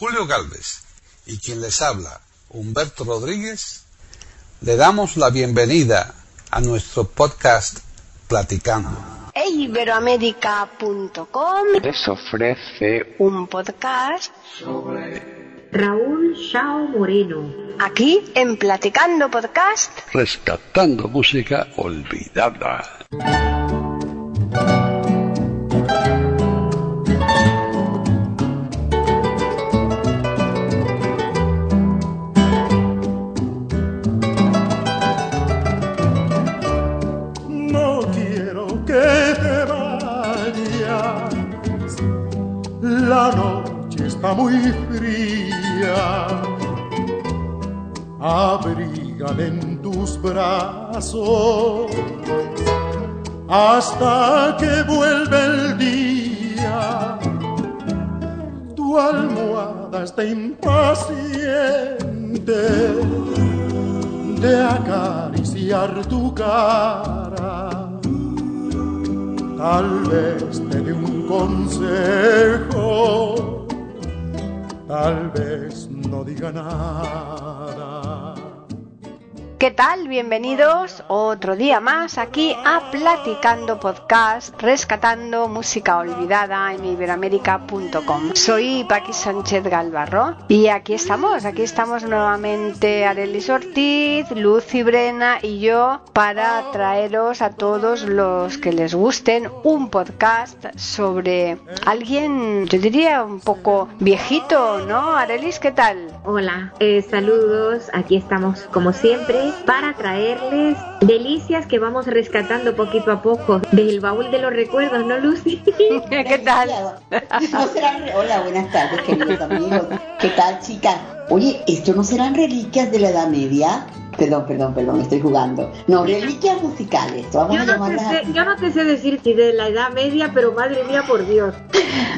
Julio Galvez y quien les habla, Humberto Rodríguez, le damos la bienvenida a nuestro podcast Platicando. Iberoamérica.com les ofrece un podcast sobre Raúl Shao Moreno. aquí en Platicando Podcast. Rescatando música olvidada. Muy fría. En tus brazos hasta que vuelva el día. Tu almohada está impaciente de acariciar tu cara. Tal vez te dé un consejo, tal vez no diga nada. ¿Qué tal? Bienvenidos otro día más aquí a Platicando Podcast, rescatando música olvidada en iberoamérica.com. Soy Paqui Sánchez Galvarro y aquí estamos, aquí estamos nuevamente Arelis Ortiz, Lucy Brena y yo para traeros a todos los que les gusten un podcast sobre alguien, yo diría un poco viejito, ¿no? Arelis, ¿qué tal? Hola, eh, saludos. Aquí estamos como siempre para traerles delicias que vamos rescatando poquito a poco del baúl de los recuerdos, ¿no, Lucy? ¿Qué tal? No serán Hola, buenas tardes, queridos amigos. ¿Qué tal, chicas? Oye, ¿esto no serán reliquias de la Edad Media? Perdón, perdón, perdón, estoy jugando. No, reliquias musicales. Vamos Yo no, sé, yo no te sé decir si de la edad media, pero madre mía, por Dios.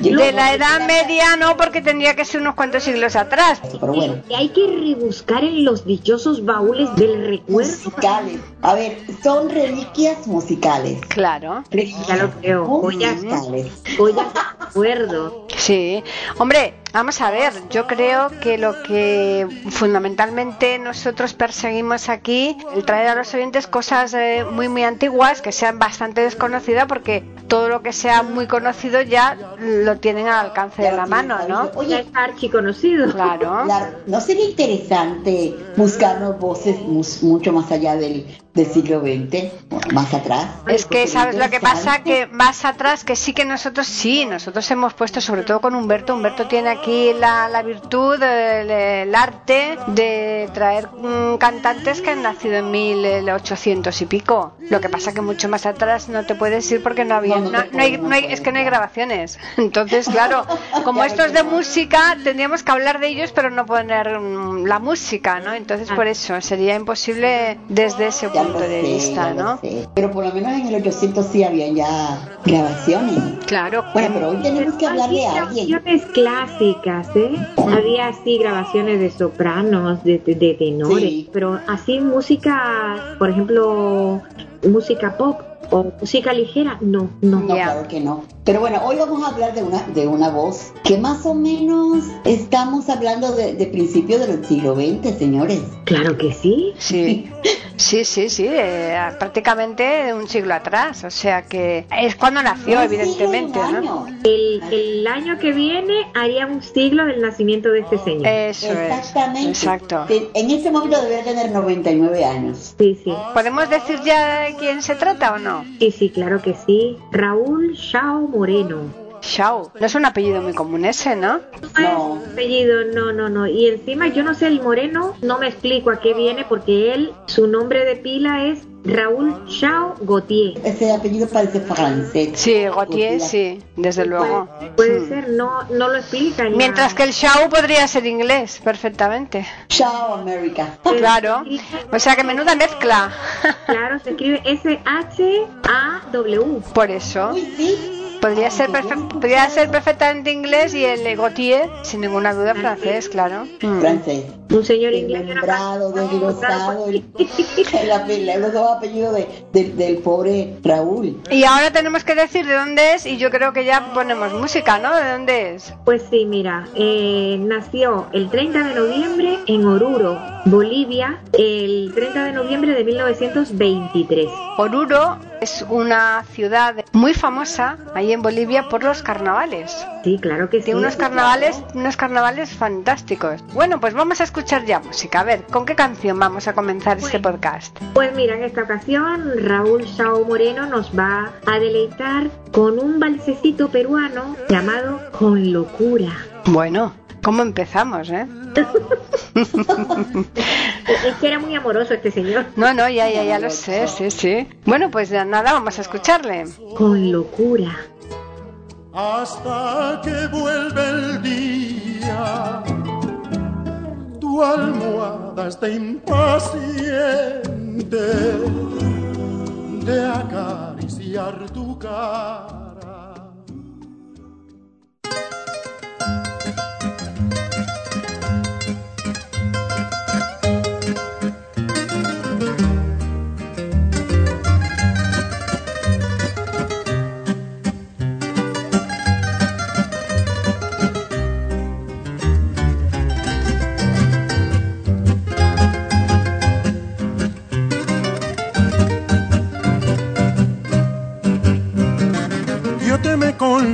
Yo- De la Edad Media no, porque tendría que ser unos cuantos siglos atrás. Pero bueno, Y hay que rebuscar en los dichosos baúles del recuerdo. musicales. A ver, son reliquias musicales. Claro, Ya lo creo. Joyas, Musicales. joyas de recuerdo. sí. Hombre, vamos a ver, yo creo que lo que fundamentalmente nosotros perseguimos aquí, el traer a los oyentes cosas eh, muy, muy antiguas, que sean bastante desconocidas, porque todo lo que sea muy conocido ya lo tienen al alcance de la mano, ¿no? Oye, está archiconocido. Claro. la- ¿no sería interesante buscarnos voces mus- mucho más allá del, del siglo XX? Más atrás. Es que sabes lo que pasa que más atrás que sí que nosotros sí nosotros hemos puesto sobre todo con Humberto Humberto tiene aquí la, la virtud el, el arte de traer mm, cantantes que han nacido en 1800 y pico. Lo que pasa que mucho más atrás no te puedes ir porque no había No, no hay, no es que no hay grabaciones. Entonces claro como esto es de música tendríamos que hablar de ellos pero no poner mm, la música no entonces por eso sería imposible desde ese Ya punto lo de sé, vista ya lo no sé. Pero por lo menos en el 800 sí habían ya grabaciones. claro Bueno, pero hoy tenemos que hablar de Había alguien. grabaciones clásicas, ¿eh? Había así grabaciones de sopranos, de, de, de tenores, Sí. pero así música, por ejemplo, música pop o música ligera, no, no. No, Ya. claro que no. Pero bueno, hoy vamos a hablar de una, de una voz que más o menos estamos hablando de, de principios del siglo XX, señores. Claro que sí. Sí, sí, sí, sí, eh, prácticamente un siglo atrás, o sea que es cuando nació, Un evidentemente, un ¿no? El, el año que viene haría un siglo del nacimiento de este señor. Eso es, Exactamente. exacto. Que En este momento debería tener 99 años. Sí, sí. ¿Podemos decir ya de quién se trata o no? Sí, sí, claro que sí. Raúl Shao Moreno. Shao, no es un apellido muy común ese, ¿no? No. apellido, no, no, no. Y encima yo no sé el moreno, no me explico a qué viene porque él, su nombre de pila es Raúl Shao Gautier. Ese apellido parece francés. Sí, Gautier, sí, desde luego. Puede, puede Mm. ser, no, no lo explica. ya. Mientras que el Shao podría ser inglés, perfectamente. Chao, América. Claro. O sea que menuda mezcla. Claro, se escribe S-H-A-W. Por eso. Uy, sí. Podría ser, podría ser perfectamente inglés y el Gautier, sin ninguna duda, francés, claro. Mm. Francés. Un señor inglés. Desmembrado, desglosado, el, el apellido- los dos apellidos de- del- del pobre Raúl. Y ahora tenemos que decir de dónde es y yo creo que ya ponemos música, ¿no? ¿De dónde es? Pues sí, mira, eh, nació el 30 de noviembre en Oruro, Bolivia, el 30 de noviembre de 1923. Oruro es una ciudad muy famosa ahí en Bolivia por los carnavales. Sí, claro que sí. Tiene unos carnavales, unos carnavales fantásticos. Bueno, pues vamos a escuchar ya música. A ver, ¿con qué canción vamos a comenzar este podcast? Pues mira, en esta ocasión Raúl Sao Moreno nos va a deleitar con un balsecito peruano llamado Con locura. Bueno, ¿cómo empezamos, eh? Es que era muy amoroso este señor. No, no, ya, ya, ya lo sé, sí, sí. Bueno, pues ya nada, vamos a escucharle. Con locura. hasta que vuelve el día. Tu almohada está impaciente de acariciar tu cara.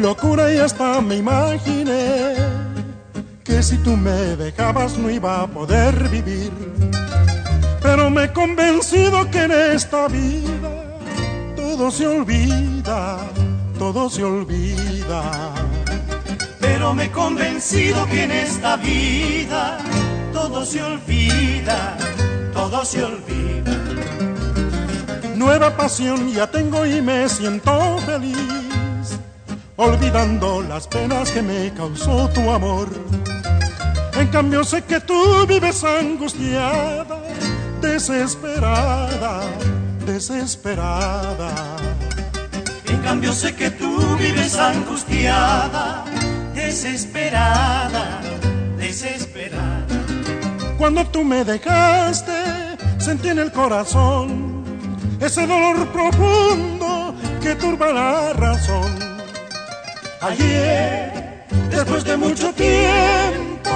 Locura y hasta me imaginé que si tú me dejabas no iba a poder vivir. Pero me he convencido que en esta vida todo se olvida, todo se olvida. Pero me he convencido que en esta vida todo se olvida, todo se olvida. Nueva pasión ya tengo y me siento feliz, olvidando las penas que me causó tu amor. En cambio sé que tú vives angustiada, desesperada, desesperada. En cambio sé que tú vives angustiada, desesperada, desesperada. Cuando tú me dejaste, sentí en el corazón ese dolor profundo que turba la razón. Ayer, después de mucho tiempo,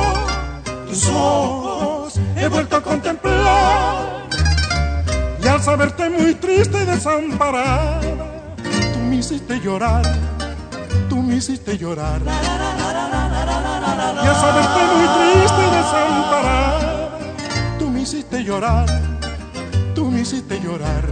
tus ojos he vuelto a contemplar. Y al saberte muy triste y desamparada, tú me hiciste llorar, tú me hiciste llorar. Y al saberte muy triste y desamparada, tú me hiciste llorar, tú me hiciste llorar.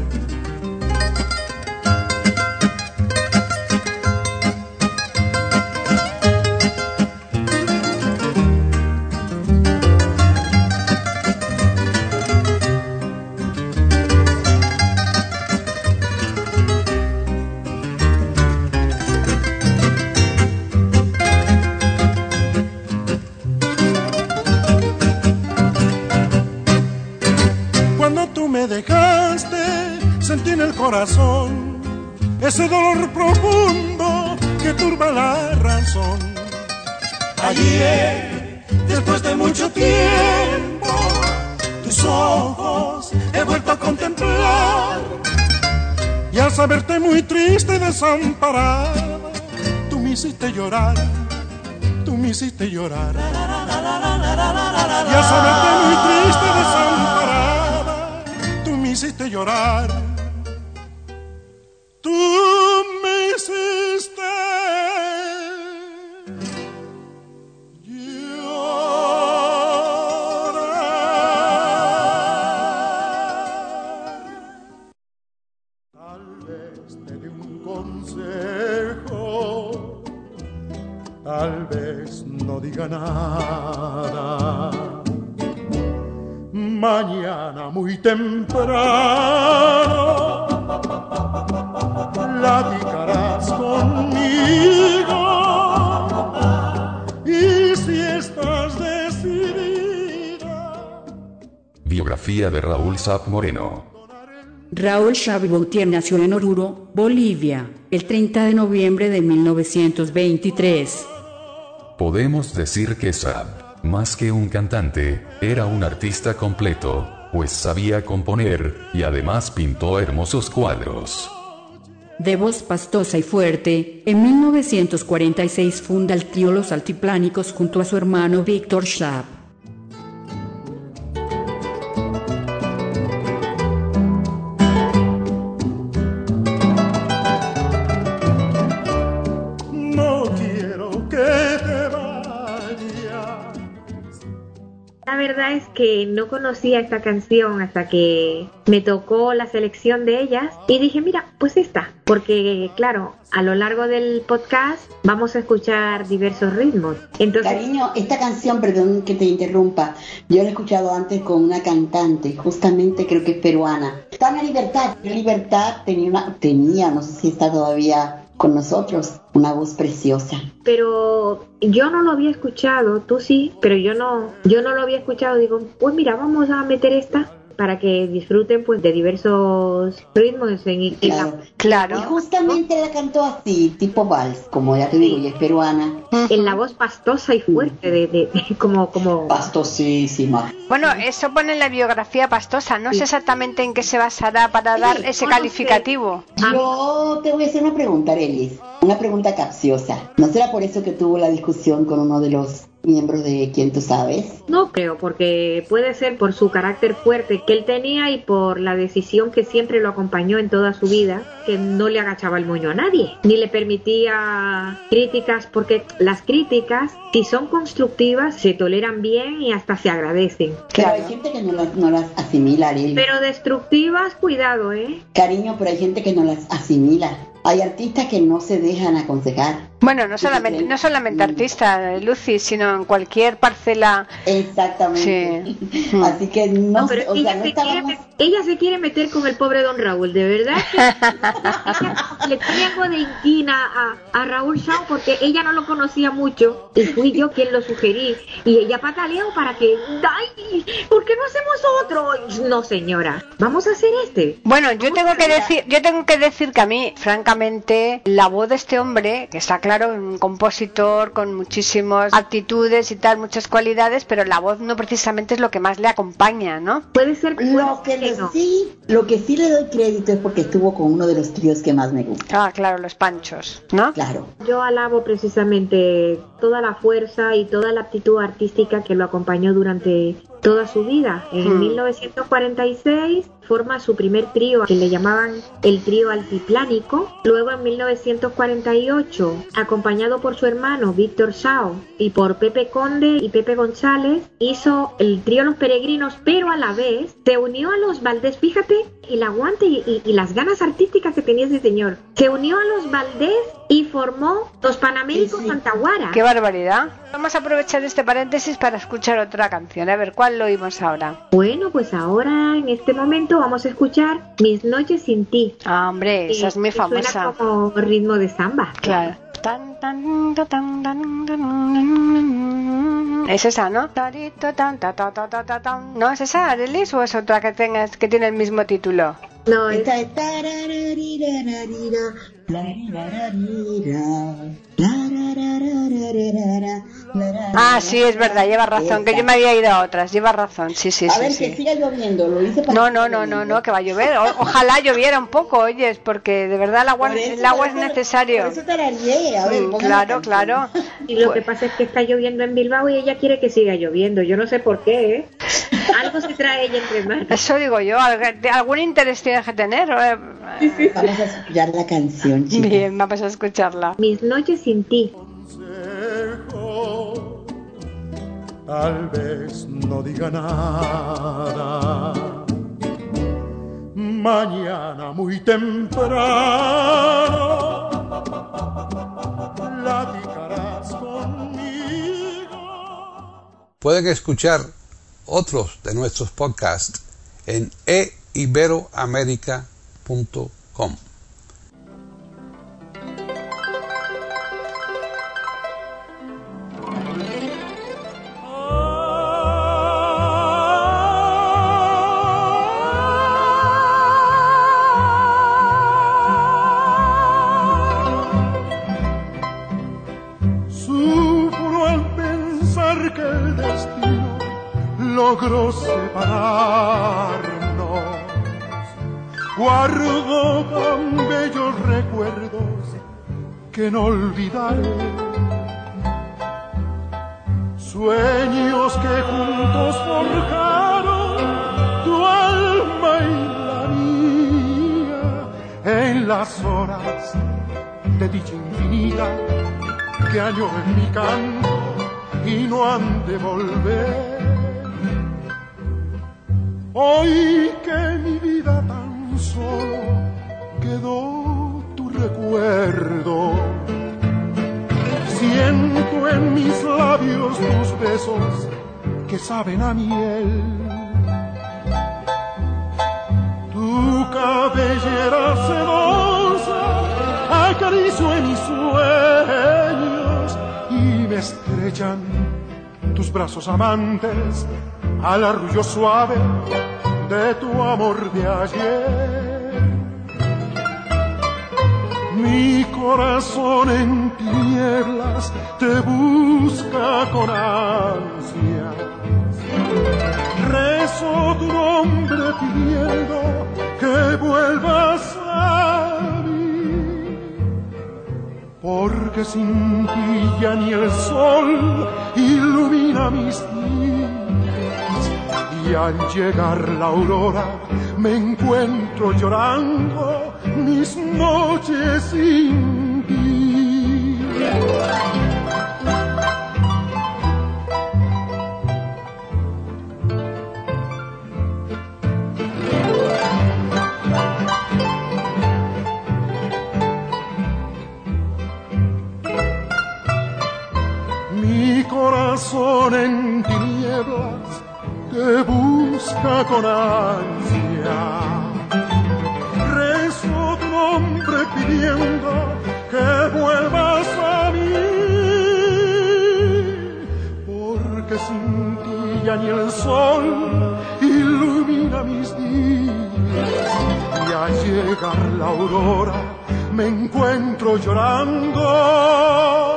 Desamparada, tú me hiciste llorar, tú me hiciste llorar. Y al saberte muy triste desamparada, tú me hiciste llorar. Biografía de Raúl Sap Moreno. Raúl Chaviboutier nació en Oruro, Bolivia, el 30 de noviembre de 1923. Podemos decir que Saab, más que un cantante, era un artista completo, pues sabía componer, y además pintó hermosos cuadros. De voz pastosa y fuerte, en 1946 funda el trío Los Altiplánicos junto a su hermano Víctor Schaap. Es que no conocía esta canción hasta que me tocó la selección de ellas y dije, mira, pues esta, porque claro, a lo largo del podcast vamos a escuchar diversos ritmos. Entonces, Cariño, esta canción, perdón que te interrumpa, yo la he escuchado antes con una cantante, justamente creo que es peruana. Tania Libertad, Libertad tenía, tenía, no sé si está todavía con nosotros, una voz preciosa. Pero yo no lo había escuchado, tú sí, pero yo no, yo no lo había escuchado. Digo, pues mira, vamos a meter esta para que disfruten pues de diversos ritmos en, claro. claro. Y justamente la cantó así, tipo vals, como ya te digo, y es peruana. En la voz pastosa y fuerte, de, de, como, como... Pastosísima. Bueno, eso pone en la biografía pastosa, no sé exactamente en qué se basará para dar ese calificativo. Yo te voy a hacer una pregunta, Elis, una pregunta capciosa. ¿No será por eso que tuvo la discusión con uno de los miembros de quién tú sabes? No creo, porque puede ser por su carácter fuerte que él tenía y por la decisión que siempre lo acompañó en toda su vida, que no le agachaba el moño a nadie, ni le permitía críticas, porque las críticas, si son constructivas, se toleran bien y hasta se agradecen. Pero hay gente que no las, no las asimila, Pero destructivas, cuidado, ¿eh? Cariño, pero hay gente que no las asimila. Hay artistas que no se dejan aconsejar. Bueno, no solamente, no solamente artista, Lucy, sino en cualquier parcela. Exactamente. Así que no, pero ella, se quiere, ella, se quiere, meter con el pobre don Raúl, de verdad le tengo de inquina a, a Raúl Shaw porque ella no lo conocía mucho y fui yo quien lo sugerí y ella pataleó para que, ay, ¿por qué no hacemos otro? No, señora, vamos a hacer este. Bueno, yo tengo que decir, yo tengo que decir que a mí, francamente, la voz de este hombre, que está claro, un compositor con muchísimas actitudes y tal, muchas cualidades, pero la voz no precisamente es lo que más le acompaña, ¿no? Puede ser lo que, sí, lo que sí le doy crédito es porque estuvo con uno de los tríos que más me gusta. Ah, claro, los Panchos, ¿no? Claro. Yo alabo precisamente toda la fuerza y toda la actitud artística que lo acompañó durante toda su vida. En 1946 hmm. forma su primer trío que le llamaban el trío altiplánico. Luego en 1948, acompañado por su hermano Víctor Sao y por Pepe Conde y Pepe González, hizo el trío Los Peregrinos, pero a la vez se unió a los Valdés. Fíjate el aguante y, las ganas artísticas que tenía ese señor. Se unió a los Valdés y formó los Panaméricos Santaguara. ¡Qué barbaridad! Vamos a aprovechar este paréntesis para escuchar otra canción. A ver, ¿cuál lo oímos ahora? Bueno, pues ahora en este momento vamos a escuchar Mis noches sin ti. Ah, hombre, esa es muy famosa. Suena como ritmo de samba. Claro. Es esa, ¿no? ¿No es esa, Arelis, o es otra que tengas que tiene el mismo título? No, es... Ah, sí, es verdad, lleva razón, que yo me había ido a otras, lleva razón, sí, sí, a sí. ver, que siga lloviendo, lo hice para No, no, no, no, no, que va a llover, ojalá lloviera un poco, oyes, porque de verdad el agua, el agua es necesario. Por eso a ver, mm, claro, claro. Y lo que pasa es que está lloviendo en Bilbao y ella quiere que siga lloviendo, yo no sé por qué, ¿eh? Algo se trae ella entre manos. Eso digo yo, algún interés tiene que tener. Vamos a escuchar la canción, chicos. Bien, vamos a escucharla. Mis noches sin ti. Tal vez no diga nada. Mañana muy temprano platicarás conmigo. Pueden escuchar otros de nuestros podcasts en eiberoamerica.com. amantes al arrullo suave de tu amor de ayer. Mi corazón en tinieblas te busca con ansia. Rezo tu nombre pidiendo que vuelvas a. Porque sin ti ya ni el sol ilumina mis días. Y al llegar la aurora me encuentro llorando mis noches sin ti. Corazón en tinieblas te busca con ansia. Rezo tu nombre pidiendo que vuelvas a mí. Porque sin ti ya ni el sol ilumina mis días. Y al llegar la aurora me encuentro llorando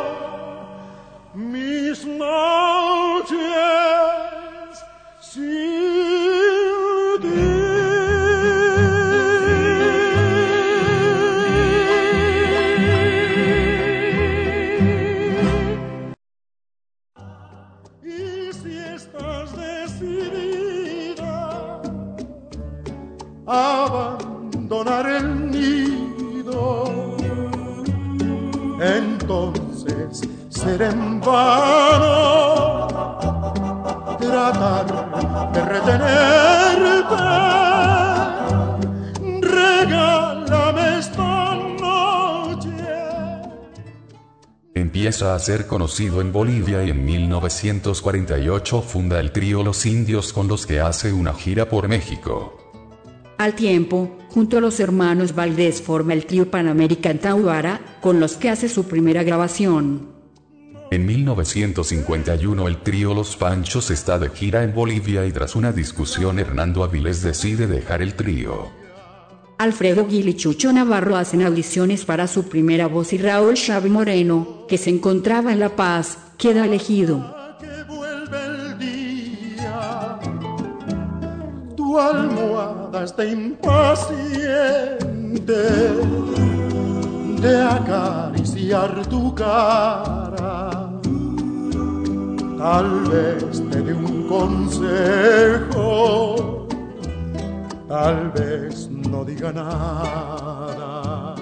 sin ser conocido en Bolivia y en 1948 funda el trío Los Indios con los que hace una gira por México. Al tiempo, junto a los hermanos Valdés forma el trío Panamerican Tauara, con los que hace su primera grabación. En 1951 el trío Los Panchos está de gira en Bolivia y tras una discusión Hernando Avilés decide dejar el trío. Alfredo Gil y Chucho Navarro hacen audiciones para su primera voz y Raúl Chávez Moreno, que se encontraba en La Paz, queda elegido. que vuelve el día. Tu almohada está impaciente de acariciar tu cara. Tal vez te dé un consejo, tal vez no diga nada.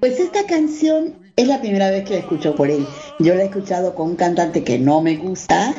Pues esta canción es la primera vez que la escucho por él. Yo la he escuchado con un cantante que no me gusta,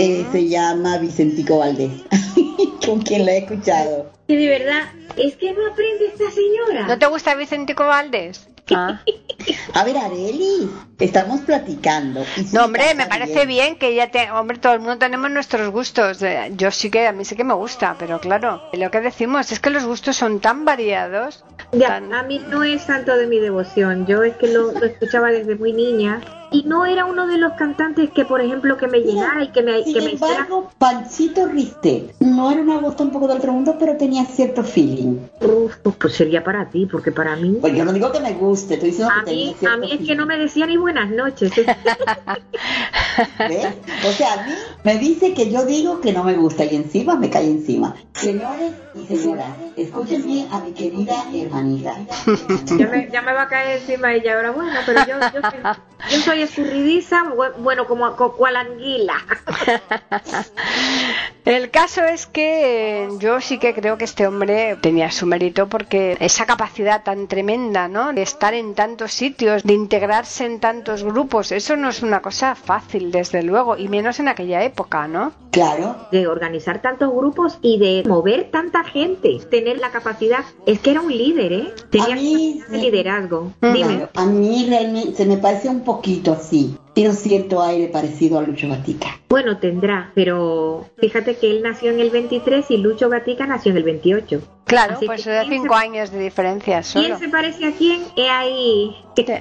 eh, se llama Vicentico Valdés, con quien la he escuchado. Y de verdad, es que no aprende esta señora. ¿No te gusta Vicentico Valdés? Ah. A ver, Areli, estamos platicando. No, hombre, me parece bien que ya te... Hombre, todo el mundo tenemos nuestros gustos. Eh, Yo sí que, a mí sí que me gusta, pero claro, lo que decimos es que los gustos son tan variados. Ya, tan- a mí no es santo de mi devoción. Yo es que lo, lo escuchaba desde muy niña y no era uno de los cantantes que, por ejemplo, que me llenara y que me, Sin que me hiciera... embargo, Panchito Ristet no era una voz tampoco del otro mundo, pero tenía cierto feeling. Uf, pues, pues sería para ti, porque para mí... Pues yo no digo que me guste, estoy diciendo A que tenía mí, cierto a mí es que feeling. no me decía ni buenas noches. ¿Ves? O sea, a mí me dice que yo digo que no me gusta y encima me cae encima. Señores y señoras, escuchen bien a mi querida hermanita. ya, me, ya me va a caer encima ella ahora. Bueno, pero yo, yo, soy- yo soy escurridiza, bu- bueno, como, como cual anguila. El caso es que eh, yo sí que creo que este hombre tenía su mérito porque esa capacidad tan tremenda, ¿no? De estar en tantos sitios, de integrarse en tantos grupos, eso no es una cosa fácil, desde luego, y menos en aquella época, ¿no? Claro. De organizar tantos grupos y de mover tanta gente, tener la capacidad. Es que era un líder, ¿eh? Tenía A mí, liderazgo. Dime. Claro, a mí realmente se me parece un poquito así. Tiene un cierto aire parecido a Lucho Gatica. Bueno, tendrá, pero fíjate que él nació en el 23 y Lucho Gatica nació en el 28. Claro, Así pues de ¿quién cinco se- años de diferencia ¿Quién solo. se parece a quién? He ahí.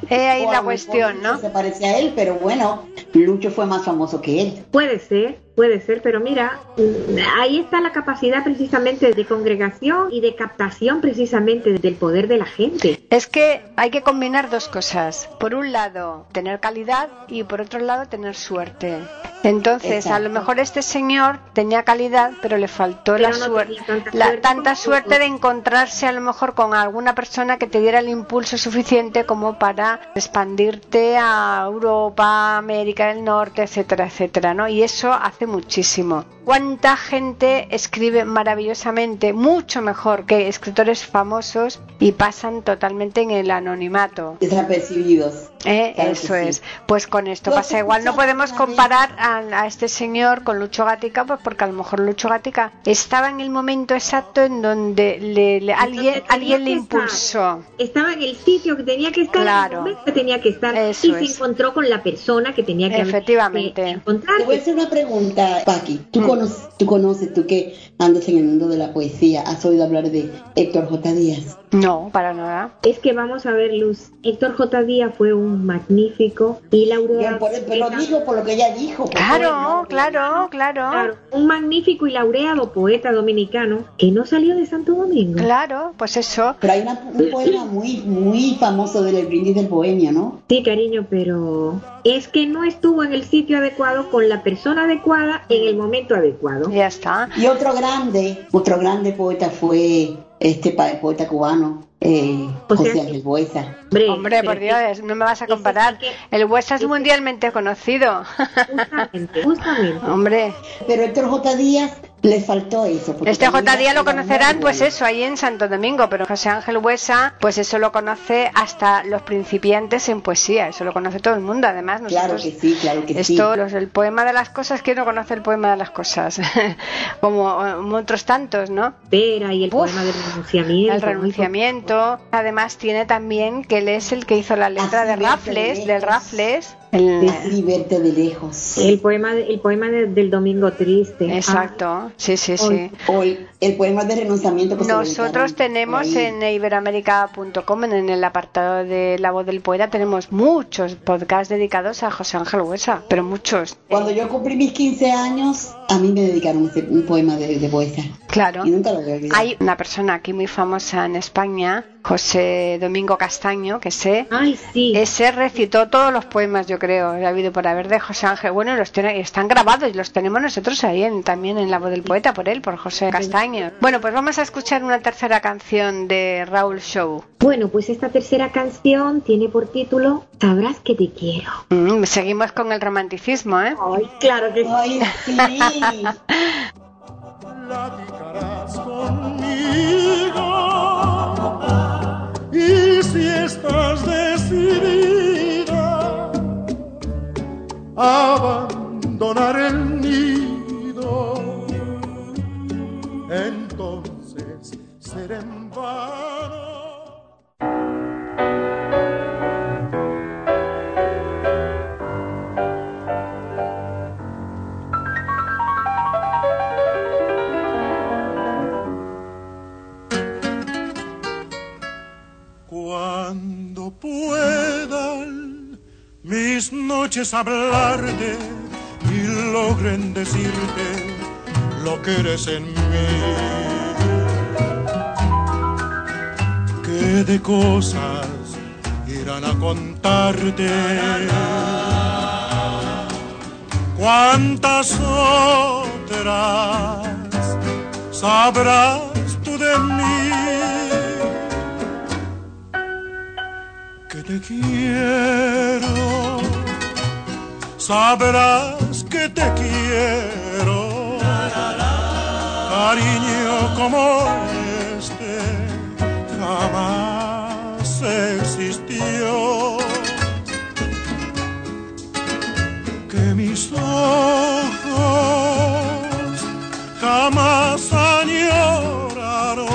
He ahí la cuestión, ¿no? Se parece a él, pero bueno, Lucho fue más famoso que él. Puede ser, puede ser, pero mira, mm, ahí está la capacidad precisamente de congregación y de captación precisamente del poder de la gente. Es que hay que combinar dos cosas. Por un lado, tener calidad y por otro lado, tener suerte. Entonces, a lo mejor este señor tenía calidad, pero le faltó Pero la no suerte, tanta la suerte tanta suerte de encontrarse a lo mejor con alguna persona que te diera el impulso suficiente como para expandirte a Europa, América del Norte, etcétera, etcétera, ¿no? Y eso hace muchísimo. ¿Cuánta gente escribe maravillosamente, mucho mejor que escritores famosos y pasan totalmente en el anonimato? Desapercibidos. ¿Eh? Claro Eso sí. es. Pues con esto ¿Tú has pasa igual. No podemos comparar a, a este señor con Lucho Gatica, pues porque a lo mejor Lucho Gatica estaba en el momento exacto en donde le, le- alguien, alguien le estar. impulsó. Estaba en el sitio que tenía que estar, Claro. en el momento que tenía que estar Eso y se encontró con la persona que tenía que Efectivamente. que Te voy a hacer una pregunta, Paqui. ¿Tú, Mm. conoces, tú conoces, tú que andas en el mundo de la poesía, ¿has oído hablar de Héctor J. Díaz? No, para nada. Es que vamos a ver, Luz. Héctor J. Díaz fue un magnífico y Yo laureado. por, pero lo digo por lo que ella dijo. Claro, claro, claro. Claro, un magnífico y laureado poeta dominicano que no salió de Santo Domingo. Claro, pues eso. Pero hay una- un poema muy, muy famoso del brindis del bohemio, ¿no? Sí, cariño, pero es que no estuvo en el sitio adecuado con la persona adecuada en el momento adecuado. Ya está. Y otro grande, otro grande poeta fue este pa- poeta cubano, eh, sea José Ángel Buesa. Hombre, por Dios, no me vas a comparar. El Huesa es mundialmente conocido. Justamente, justamente. Hombre, Pero Héctor J. Díaz le faltó eso. Este J. Díaz lo conocerán, pues eso, ahí en Santo Domingo, pero José Ángel Huesa, pues eso lo conoce hasta los principiantes en poesía, eso lo conoce todo el mundo, además Claro que sí, claro que sí. Esto, los- el poema de las cosas, ¿quién no conoce el poema de las cosas? Como eh, otros tantos, ¿no? Espera, y el Uf, poema del renunciamiento. El renunciamiento. Además tiene también que él es el que hizo la letra Así de Rafles, del. Rafles. El- Decidí verte de lejos. El poema, el poema de- del Domingo Triste. Exacto, sí, sí, sí. O el, el poema de renunciamiento que se Nosotros tenemos ahí. en iberoamérica.com, en el apartado de La Voz del Poeta, tenemos muchos podcasts dedicados a José Ángel Huesa, pero muchos. Cuando yo cumplí mis 15 años, a mí me dedicaron ese- un poema de, de poeta. Claro. Y nunca lo voy a olvidar. Hay una persona aquí muy famosa en España, José Domingo Castaño, que sé, Ay, sí. ese recitó todos los poemas, yo creo, ha habido por haber de José Ángel. Bueno, los tiene- están grabados y los tenemos nosotros ahí en- también en La Voz del Poeta, por él, por José Castaño. Bueno, pues vamos a escuchar una tercera canción de Raúl Show. Bueno, pues esta tercera canción tiene por título Sabrás que te quiero. Mm, seguimos con el romanticismo, ¿eh? Ay, claro que sí. Ay, sí. abandonar el nido, entonces será en vano. Cuando puedan mis noches hablarte y logren decirte lo que eres en mí. Que de cosas irán a contarte. Cuántas otras sabrás tú de mí. Que te quiero, sabrás que te quiero cariño como este jamás existió. Que mis ojos jamás añoraron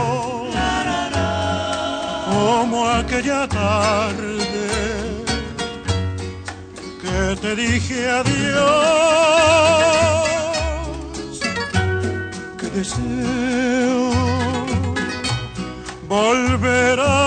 como aquella tarde te dije adiós. Deseo volver a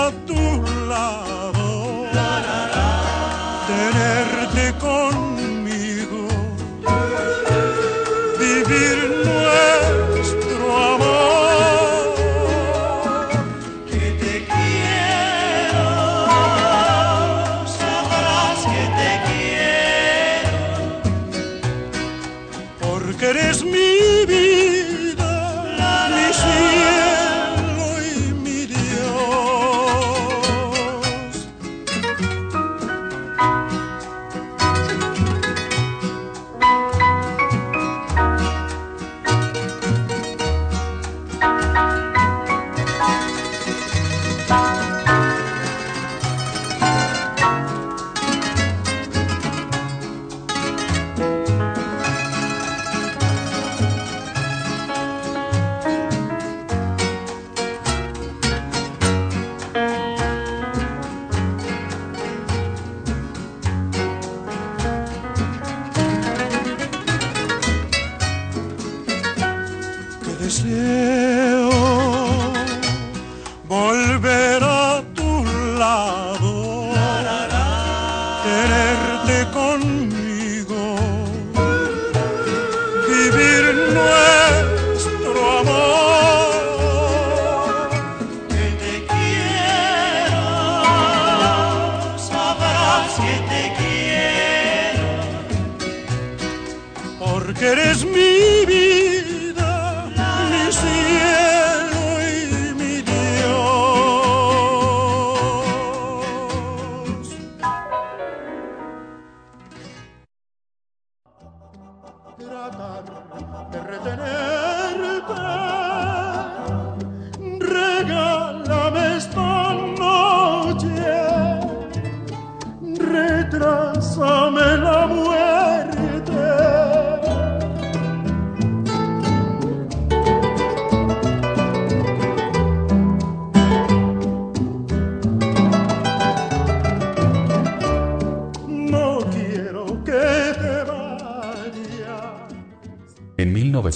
volver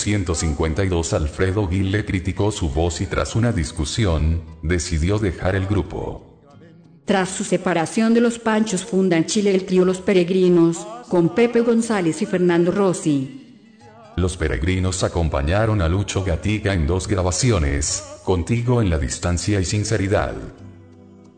1952 Alfredo Gil le criticó su voz y tras una discusión, decidió dejar el grupo. Tras su separación de los Panchos funda en Chile el trío Los Peregrinos, con Pepe González y Fernando Rossi. Los peregrinos acompañaron a Lucho Gatica en dos grabaciones, Contigo en la distancia y sinceridad.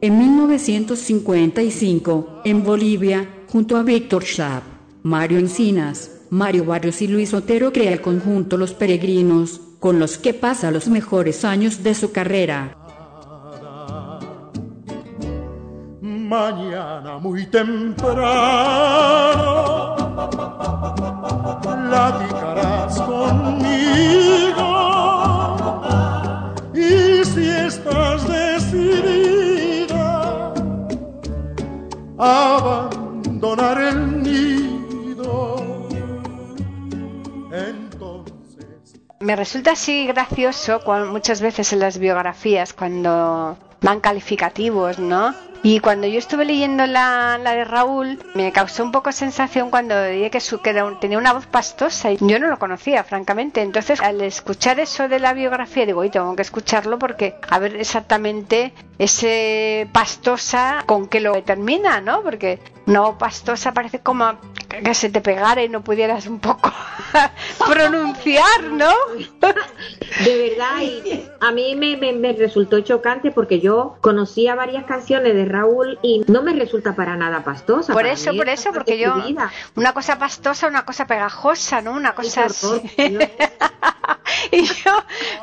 En 1955, en Bolivia, junto a Víctor Schaap, Mario Encinas, Mario Barrios y Luis Otero crea el conjunto Los Peregrinos, con los que pasa los mejores años de su carrera. Mañana muy temprano platicarás conmigo y si estás decidida a abandonar el nido, Me resulta así gracioso cuando, muchas veces en las biografías cuando van calificativos, ¿no? Y cuando yo estuve leyendo la, la de Raúl, me causó un poco sensación cuando dije que, su, que era un- tenía una voz pastosa. y Yo no lo conocía, francamente. Entonces, al escuchar eso de la biografía, digo, oye, tengo que escucharlo porque a ver exactamente ese pastosa con qué lo determina, ¿no? Porque no pastosa parece como que se te pegara y no pudieras un poco pronunciar, ¿no? De verdad, y a mí me, me- me resultó chocante porque yo conocía varias canciones de Raúl y no me resulta para nada pastosa. Por eso, por es eso, porque yo una cosa pastosa, una cosa pegajosa, ¿no? Una cosa Qué horror, así. Y yo,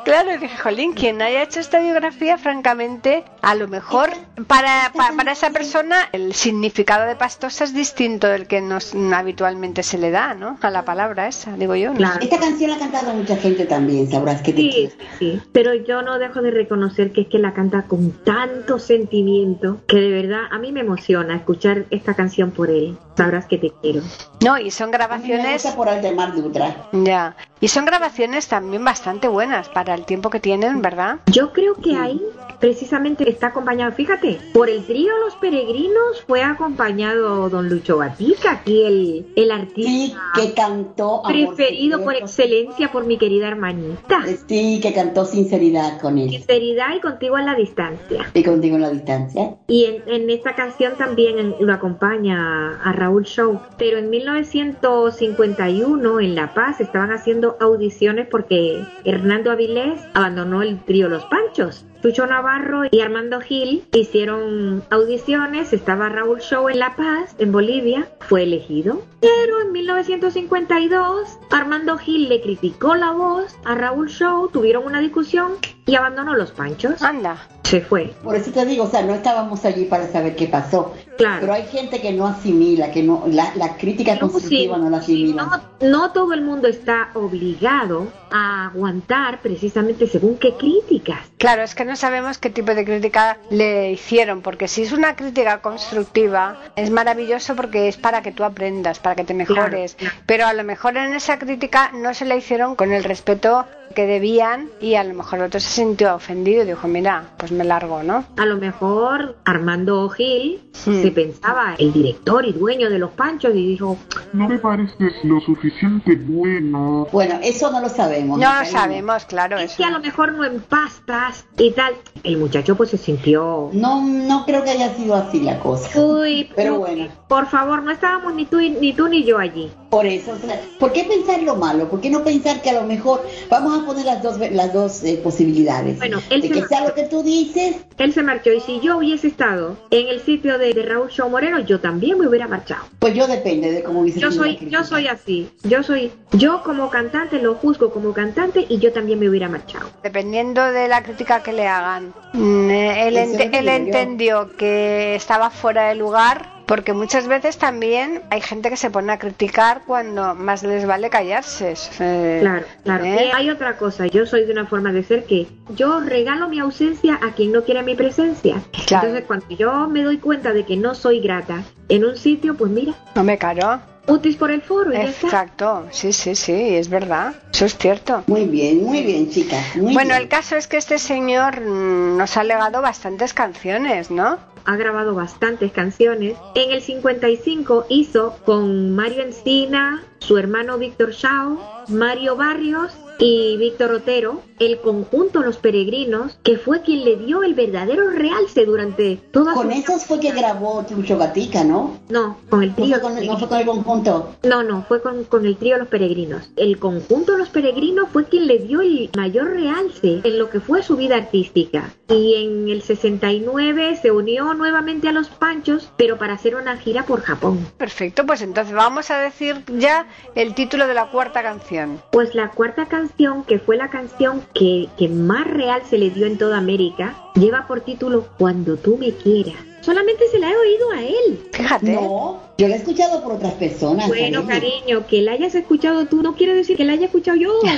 claro, dije, jolín, quien haya hecho esta biografía, francamente, a lo mejor para, pa- para esa persona el significado de pastosa es distinto del que nos habitualmente se le da, ¿no? A la palabra esa, digo yo. ¿no? Claro. Esta canción la ha cantado mucha gente también, sabrás que te Sí, quiero. sí, sí. Pero yo no dejo de reconocer que es que la canta con tanto sentimiento que de verdad a mí me emociona escuchar esta canción por él. Sabrás que te quiero. No, y son A mí me grabaciones... gusta por Aldemar Dutra. Ya. Y son grabaciones también bastante buenas para el tiempo que tienen, ¿verdad? Yo creo que ahí precisamente está acompañado, fíjate, por el trío Los Peregrinos fue acompañado don Lucho Gatica, aquí el, el Sí, artista que cantó preferido por excelencia por mi querida hermanita. Sí, que cantó Sinceridad con él. Sinceridad y contigo en la distancia. Y contigo en la distancia. Y en, en esta canción también lo acompaña a Raúl Show. Pero en 1951 en La Paz estaban haciendo audiciones porque Hernando Avilés abandonó el trío Los Panchos. Chucho Navarro y Armando Gil hicieron audiciones, estaba Raúl Show en La Paz, en Bolivia, fue elegido. Pero en 1952 Armando Gil le criticó la voz a Raúl Show, tuvieron una discusión y abandonó Los Panchos. Anda. Se fue. Por eso te digo, o sea, no estábamos allí para saber qué pasó. Claro. Pero hay gente que no asimila, que no, la, la crítica No, constructiva sí, no la sí, asimila. no, no todo el mundo está obligado a aguantar precisamente según qué críticas. Claro, es que no sabemos qué tipo de crítica le hicieron, porque si es una crítica constructiva, es maravilloso porque es para que tú aprendas, para que te mejores. claro. Pero a lo mejor en esa crítica no se la hicieron con el respeto que debían y a lo mejor el otro se sintió ofendido y dijo, mira, pues me largo, ¿no? A lo mejor Armando Gil Hmm. se pensaba el director y dueño de los panchos y dijo, No me pareces lo suficiente bueno. Bueno, eso no lo sabemos. No lo sabemos, claro. es eso que a lo mejor no empastas y tal. El muchacho pues se sintió... No, no creo que haya sido así la cosa. Uy, Pero no, bueno. por favor, no estábamos ni tú, ni tú ni yo allí. Por eso, o sea, ¿por qué pensar lo malo? ¿Por qué no pensar que a lo mejor vamos a poner las dos las dos eh, posibilidades? Bueno, él de se que ma- sea lo que tú dices, Él se marchó y si yo hubiese estado en el sitio de, de Raúl Show Moreno, yo también me hubiera marchado. pues yo depende de cómo hubiese Yo soy, yo soy así. Yo soy, yo como cantante lo juzgo como cantante y yo también me hubiera marchado. Dependiendo de la crítica que le hagan, mm, eh, él, Eso ente- es lo que él entendió que estaba fuera de lugar, porque muchas veces también hay gente que se pone a criticar cuando más les vale callarse. eh, Claro, claro. ¿eh? Hay otra cosa. Yo soy de una forma de ser que yo regalo mi ausencia a quien no quiere mi presencia. Claro. Entonces, cuando yo me doy cuenta de que no soy grata en un sitio, pues mira, No me caro. Mutis por el foro y ya está. Exacto, sí, sí, sí, es verdad. Eso es cierto. Muy bien, muy bien, chicas. Muy Bueno, bien. el caso es que este señor mm, nos ha legado bastantes canciones, ¿no? ha grabado bastantes canciones. En el 55 hizo con Mario Encina, su hermano Víctor Shaw, Mario Barrios y Víctor Otero, el conjunto Los Peregrinos, que fue quien le dio el verdadero realce durante toda Con su... esos fue que grabó Trucho Gatica, ¿no? No, con el No trío. fue con, no fue con el conjunto. No, no, fue con, con el trío Los Peregrinos. El conjunto Los Peregrinos fue quien le dio el mayor realce en lo que fue su vida artística. Y en el 69 se unió nuevamente a Los Panchos, pero para hacer una gira por Japón. Perfecto, pues entonces vamos a decir ya el título de la cuarta canción. Pues la cuarta canción, que fue la canción que, que más real se le dio en toda América, lleva por título Cuando tú me quieras. Solamente se la he oído a él. Fíjate. No, yo lo he escuchado por otras personas. Bueno, cariño, que la hayas escuchado tú no quiere decir que la haya escuchado yo.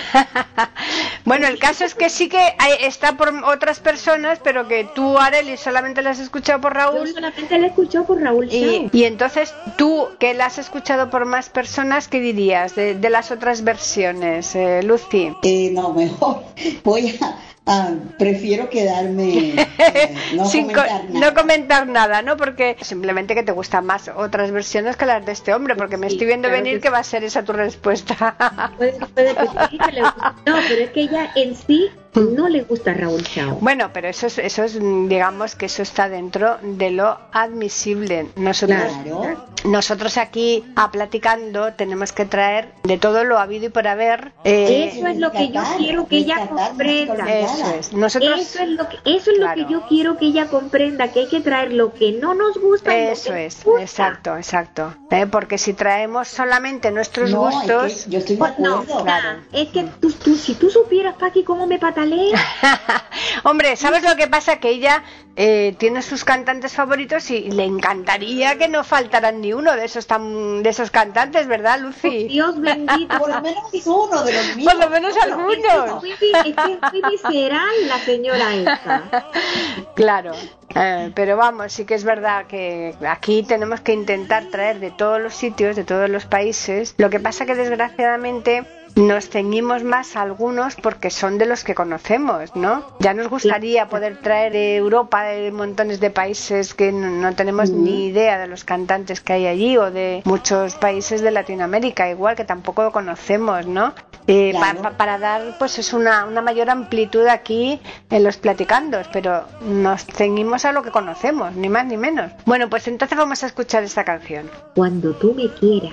Bueno, el caso es que sí que hay- está por otras personas, pero que tú, Areli, solamente la has escuchado por Yo Raúl. solamente la he escuchado por Raúl Y, y entonces tú, que la has escuchado por más personas, ¿qué dirías de, de las otras versiones, eh, Lucy? Eh, no, mejor voy a, prefiero quedarme eh, no Sin co- comentar no nada. comentar nada, ¿no? Porque simplemente que te gustan más otras versiones que las de este hombre, porque me Sí, estoy viendo claro venir que que va a ser esa tu respuesta. Puede, puede que sí, que le guste. No, pero es que ella en sí no le gusta Raúl Chao. Bueno, pero eso es, eso es, digamos que eso está dentro de lo admisible. Nosotros, Claro. nosotros aquí a platicando tenemos que traer de todo lo habido y por haber. eh, Eso es lo que yo quiero que ella comprenda. eso es. Nosotros, Eso es lo que, eso es lo Claro. que yo quiero que ella comprenda, que hay que traer lo que no nos gusta. y lo Eso que es, gusta. exacto, exacto. Eh, Porque si traemos solamente nuestros No, es gustos, que yo estoy de Pues no. Claro. es que tú, tú- si tú supieras, Paqui, cómo me Hombre, ¿sabes lo que pasa? Que ella eh, tiene sus cantantes favoritos y le encantaría que no faltaran ni uno de esos tan, de esos cantantes, ¿verdad, Lucy? Dios bendito. Por lo menos uno de los míos. Por lo menos algunos. es que es muy visceral la señora esta. Claro. Eh, pero vamos, sí que es verdad que aquí tenemos que intentar traer de todos los sitios, de todos los países. Lo que pasa que desgraciadamente nos ceñimos más a algunos porque son de los que conocemos, ¿no? Ya nos gustaría poder traer de Europa, de montones de países que no, no tenemos ni idea de los cantantes que hay allí o de muchos países de Latinoamérica, igual que tampoco conocemos, ¿no? Eh, pa- Claro. pa- para dar pues es una, una mayor amplitud aquí en los platicandos, pero nos ceñimos a lo que conocemos, ni más ni menos. Bueno, pues entonces vamos a escuchar esta canción. Cuando tú me quieras.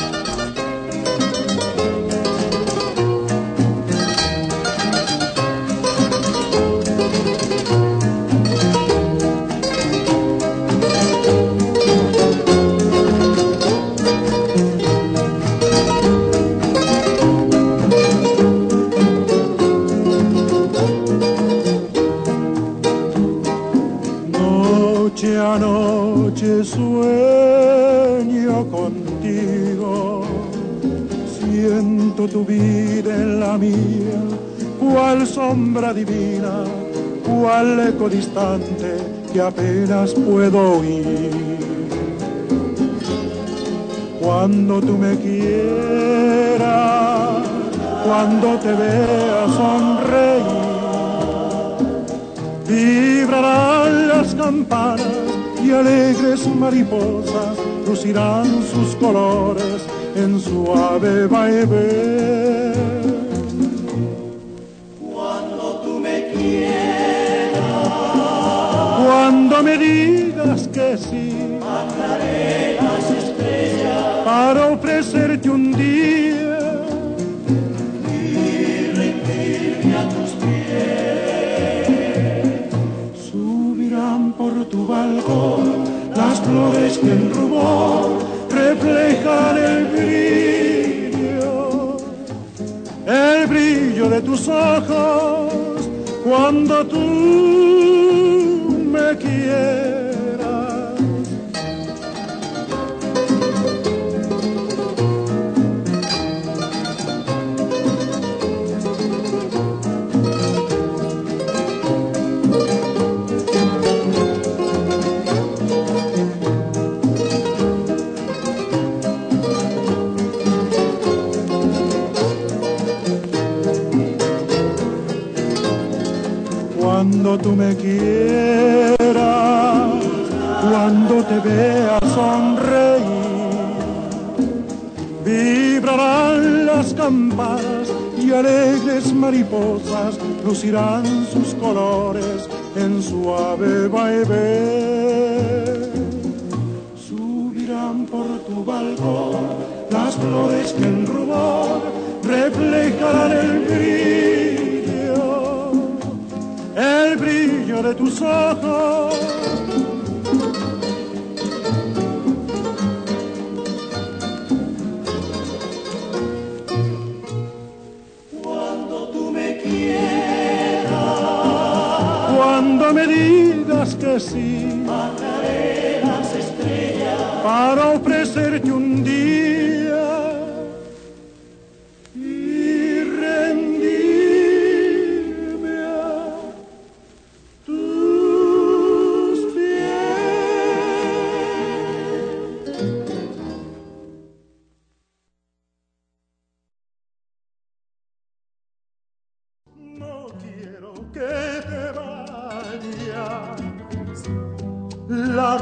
divina, cual eco distante que apenas puedo oír. Cuando tú me quieras, cuando te vea sonreír, Vibrarán las campanas y alegres mariposas lucirán sus colores en suave vaivén. Flores que en rubor reflejan el brillo, el brillo de tus ojos cuando tú mariposas lucirán sus colores en suave vaivén. Subirán por tu balcón las flores que en rubor reflejarán el brillo, el brillo de tus ojos.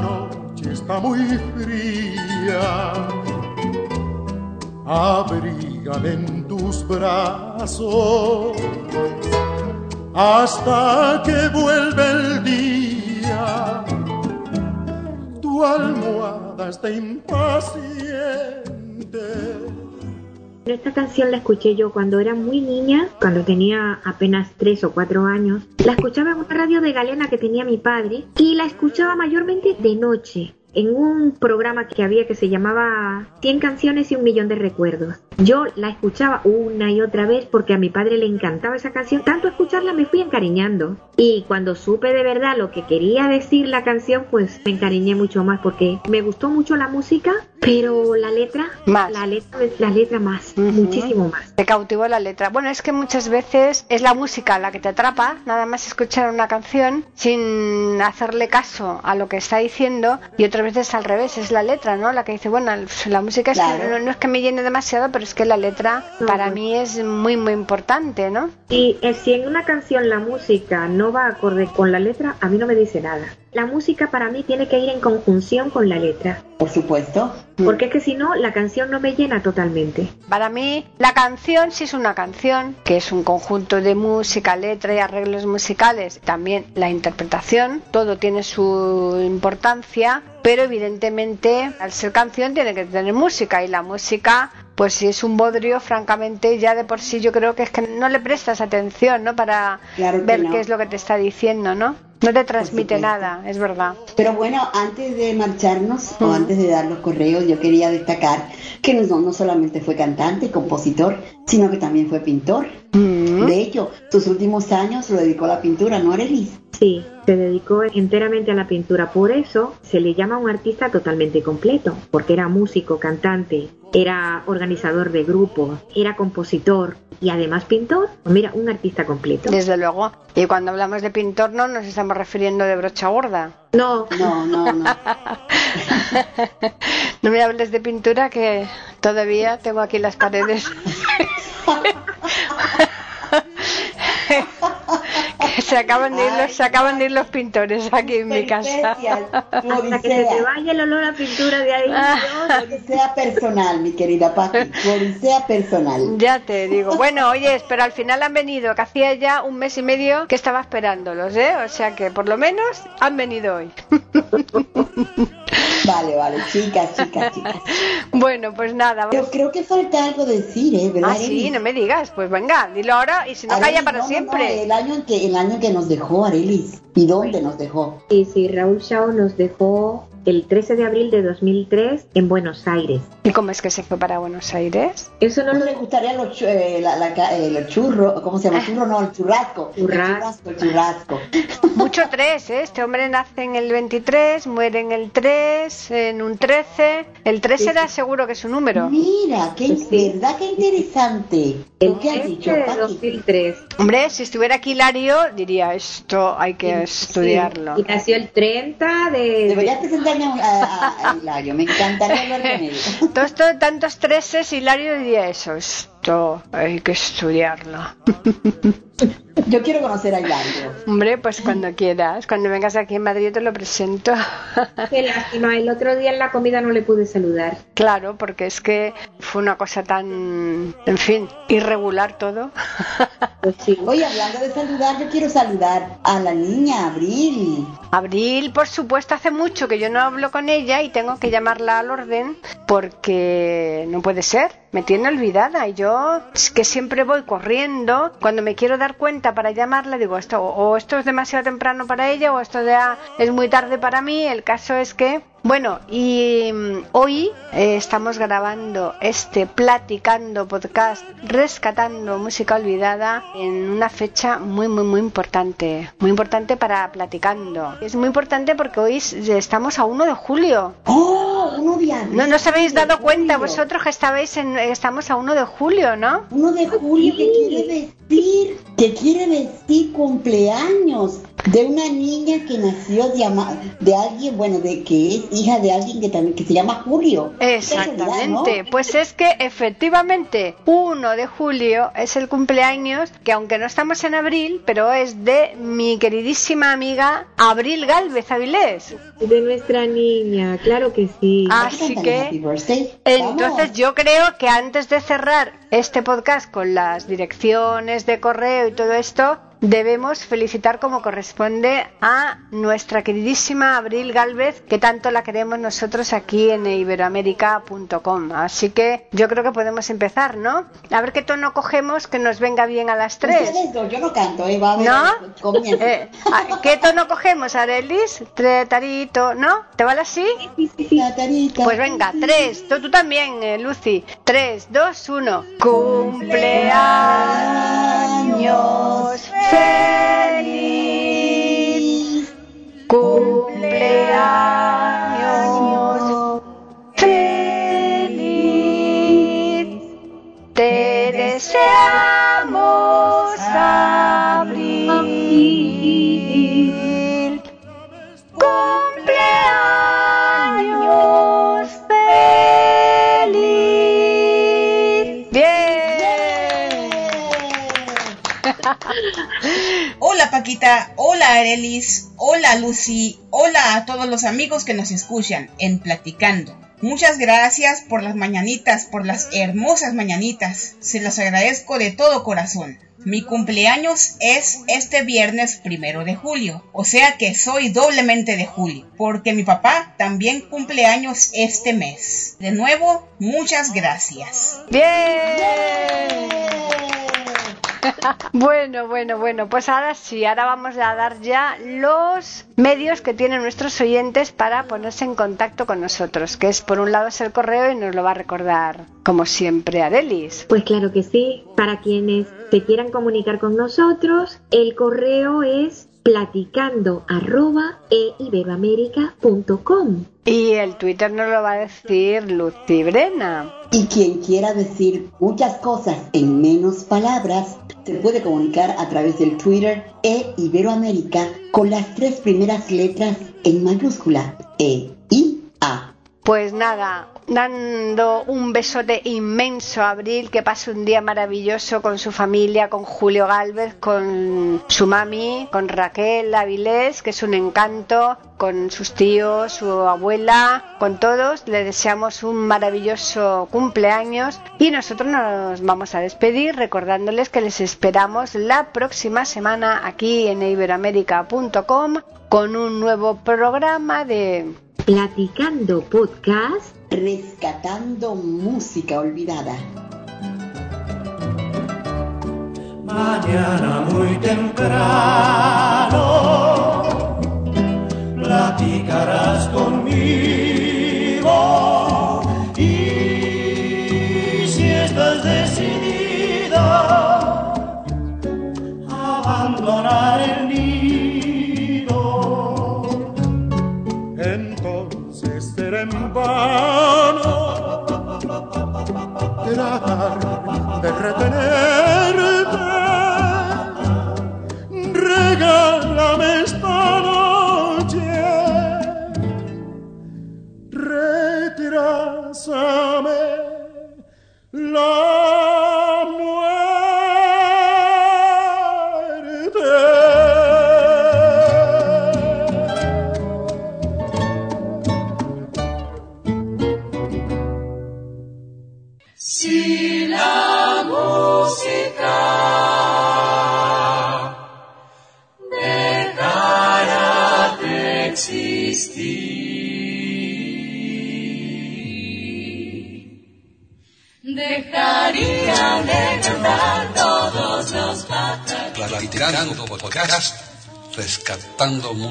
Noche está muy fría. Abrígame en tus brazos hasta que vuelve el día. Tu almohada está impaciente. Esta canción la escuché yo cuando era muy niña, cuando tenía apenas 3 o 4 años. La escuchaba en una radio de Galena que tenía mi padre y la escuchaba mayormente de noche en un programa que había que se llamaba 100 canciones y un millón de recuerdos. Yo la escuchaba una y otra vez porque a mi padre le encantaba esa canción. Tanto escucharla me fui encariñando. Y cuando supe de verdad lo que quería decir la canción, pues me encariñé mucho más porque me gustó mucho la música, pero la letra, Más. la letra, la letra más, muchísimo más. Te cautivó la letra. Bueno, es que muchas veces es la música la que te atrapa, nada más escuchar una canción sin hacerle caso a lo que está diciendo y otras veces al revés, es la letra, ¿no? La que dice, bueno, la música es que no, no es que me llene demasiado, pero es que la letra para mí es muy, muy importante, ¿no? Y eh, si en una canción la música no va acorde con la letra, a mí no me dice nada. La música para mí tiene que ir en conjunción con la letra, Por supuesto. porque es que si no, la canción no me llena totalmente. Para mí, la canción sí es una canción, que es un conjunto de música, letra y arreglos musicales. También la interpretación, todo tiene su importancia, pero evidentemente, al ser canción, tiene que tener música y la música. Pues si es un bodrio, francamente, ya de por sí yo creo que es que no le prestas atención, ¿no? Para Claro ver no. qué es lo que te está diciendo, ¿no? No te transmite nada, es verdad. Pero bueno, antes de marcharnos o antes de dar los correos, yo quería destacar que no, no solamente fue cantante y compositor, sino que también fue pintor. De hecho, sus últimos años lo dedicó a la pintura, ¿no, Arelis? Sí, se dedicó enteramente a la pintura. Por eso se le llama un artista totalmente completo, porque era músico, cantante, era organizador de grupos, era compositor y además pintor. Pues mira, un artista completo. Desde luego. Y cuando hablamos de pintor no nos estamos refiriendo de brocha gorda. No, No, no, no. No me hables de pintura que todavía tengo aquí las paredes. que se acaban de ir los, se acaban de ir los pintores aquí en mi casa. Hasta que se te vaya el olor a pintura de ahí. Odisea personal, mi querida Paqui. Odisea personal. Ya te digo. Bueno, oye, pero al final han venido, que hacía ya un mes y medio que estaba esperándolos, ¿eh? O sea que por lo menos han venido hoy. Vale, vale, chicas, chicas, chicas. bueno, pues nada. Pero creo que falta algo decir, ¿eh? ¿Verdad, Ah, sí, no me digas. Pues venga, dilo ahora y si no, calla para no, no, no, siempre. el año que el año que nos dejó Arelis y dónde nos dejó. Y sí, Raúl Shaw nos dejó el 13 de abril de 2003 en Buenos Aires. ¿Y cómo es que se fue para Buenos Aires? Eso no ¿No lo le gustaría los, eh, la, la eh, los churros? ¿Cómo se llama? Churro, no, el churrasco. El Churrasco. churrasco, el churrasco. Mucho 3, ¿eh? Este hombre nace en el 23, muere en el 3, en un 13. El 3 era seguro que es su número. Mira, qué Pues sí. verdad, qué interesante. el ¿Qué has 13 dicho, de Paqui? 2003. Hombre, si estuviera aquí Hilario, diría esto hay que estudiarlo. Sí, Y nació el 30 de... Deberías presentarme a, a- a Hilario, me encantaría hablar con él. Todo esto, tantos treses, Hilario diría eso. Esto hay que estudiarlo. Yo quiero conocer a Hilario. Hombre, pues cuando quieras. Cuando vengas aquí en Madrid te lo presento. Qué lástima, el otro día en la comida no le pude saludar. Claro, porque es que fue una cosa tan, en fin, irregular todo. Pues sí. Oye, hablando de saludar, yo quiero saludar a la niña Abril. Abril, por supuesto, hace mucho que yo no hablo con ella y tengo que llamarla al orden porque no puede ser. Me tiene olvidada y yo es que siempre voy corriendo. Cuando me quiero dar cuenta para llamarla, digo esto o esto es demasiado temprano para ella o esto ya es muy tarde para mí. El caso es que bueno, y mm, hoy eh, estamos grabando este Platicando Podcast, rescatando música olvidada en una fecha muy, muy, muy importante. Muy importante para Platicando. Es muy importante porque hoy s- estamos a 1 de julio. ¡Oh! Uno de abril. No, no os habéis dado cuenta julio. vosotros que estabais en, estamos a 1 de julio, ¿no? Uno de julio que quiere decir, que quiere decir cumpleaños. De una niña que nació de, ama- de alguien, bueno, de que es hija de alguien que también que se llama Julio. Exactamente, pues es que efectivamente 1 de julio es el cumpleaños que aunque no estamos en abril, pero es de mi queridísima amiga Abril Galvez Avilés. De nuestra niña, claro que sí. Así que entonces yo creo que antes de cerrar este podcast con las direcciones de correo y todo esto, debemos felicitar como corresponde a nuestra queridísima Abril Galvez, que tanto la queremos nosotros aquí en iberoamérica.com. Así que yo creo que podemos empezar, ¿no? A ver qué tono cogemos que nos venga bien a las tres. Yo no canto, eh, va a ver, ¿No? comienza. Eh, ah, ¿Qué tono cogemos, Arelis? Tarito, ¿no? ¿Te vale así? Pues venga, tres, tú, tú también, eh, Lucy. Tres, dos, uno. Cumpleaños feliz. Cumpleaños feliz. Te deseamos Hola Paquita, hola Arelis, hola Lucy, hola a todos los amigos que nos escuchan en Platicando. Muchas gracias por las mañanitas, por las hermosas mañanitas. Se los agradezco de todo corazón. Mi cumpleaños es este viernes primero de julio, o sea que soy doblemente de julio, porque mi papá también cumpleaños este mes. De nuevo, muchas gracias. Bien. Bueno, bueno, bueno, pues ahora sí, ahora vamos a dar ya los medios que tienen nuestros oyentes para ponerse en contacto con nosotros, que es por un lado es el correo y nos lo va a recordar como siempre Arelis. Pues claro que sí. Para quienes se quieran comunicar con nosotros, el correo es platicando arroba eiberoamerica.com. Y el Twitter nos lo va a decir Lucy Brena. Y quien quiera decir muchas cosas en menos palabras, se puede comunicar a través del Twitter e Iberoamérica con las tres primeras letras en mayúscula, E, I, A. Pues nada, dando un besote inmenso a Abril, que pase un día maravilloso con su familia, con Julio Galvez, con su mami, con Raquel Avilés, que es un encanto, con sus tíos, su abuela, con todos. Le deseamos un maravilloso cumpleaños y nosotros nos vamos a despedir recordándoles que les esperamos la próxima semana aquí en iberoamérica.com con un nuevo programa de Platicando Podcast. Rescatando música olvidada. Mañana muy temprano en vano tratar de retenerte.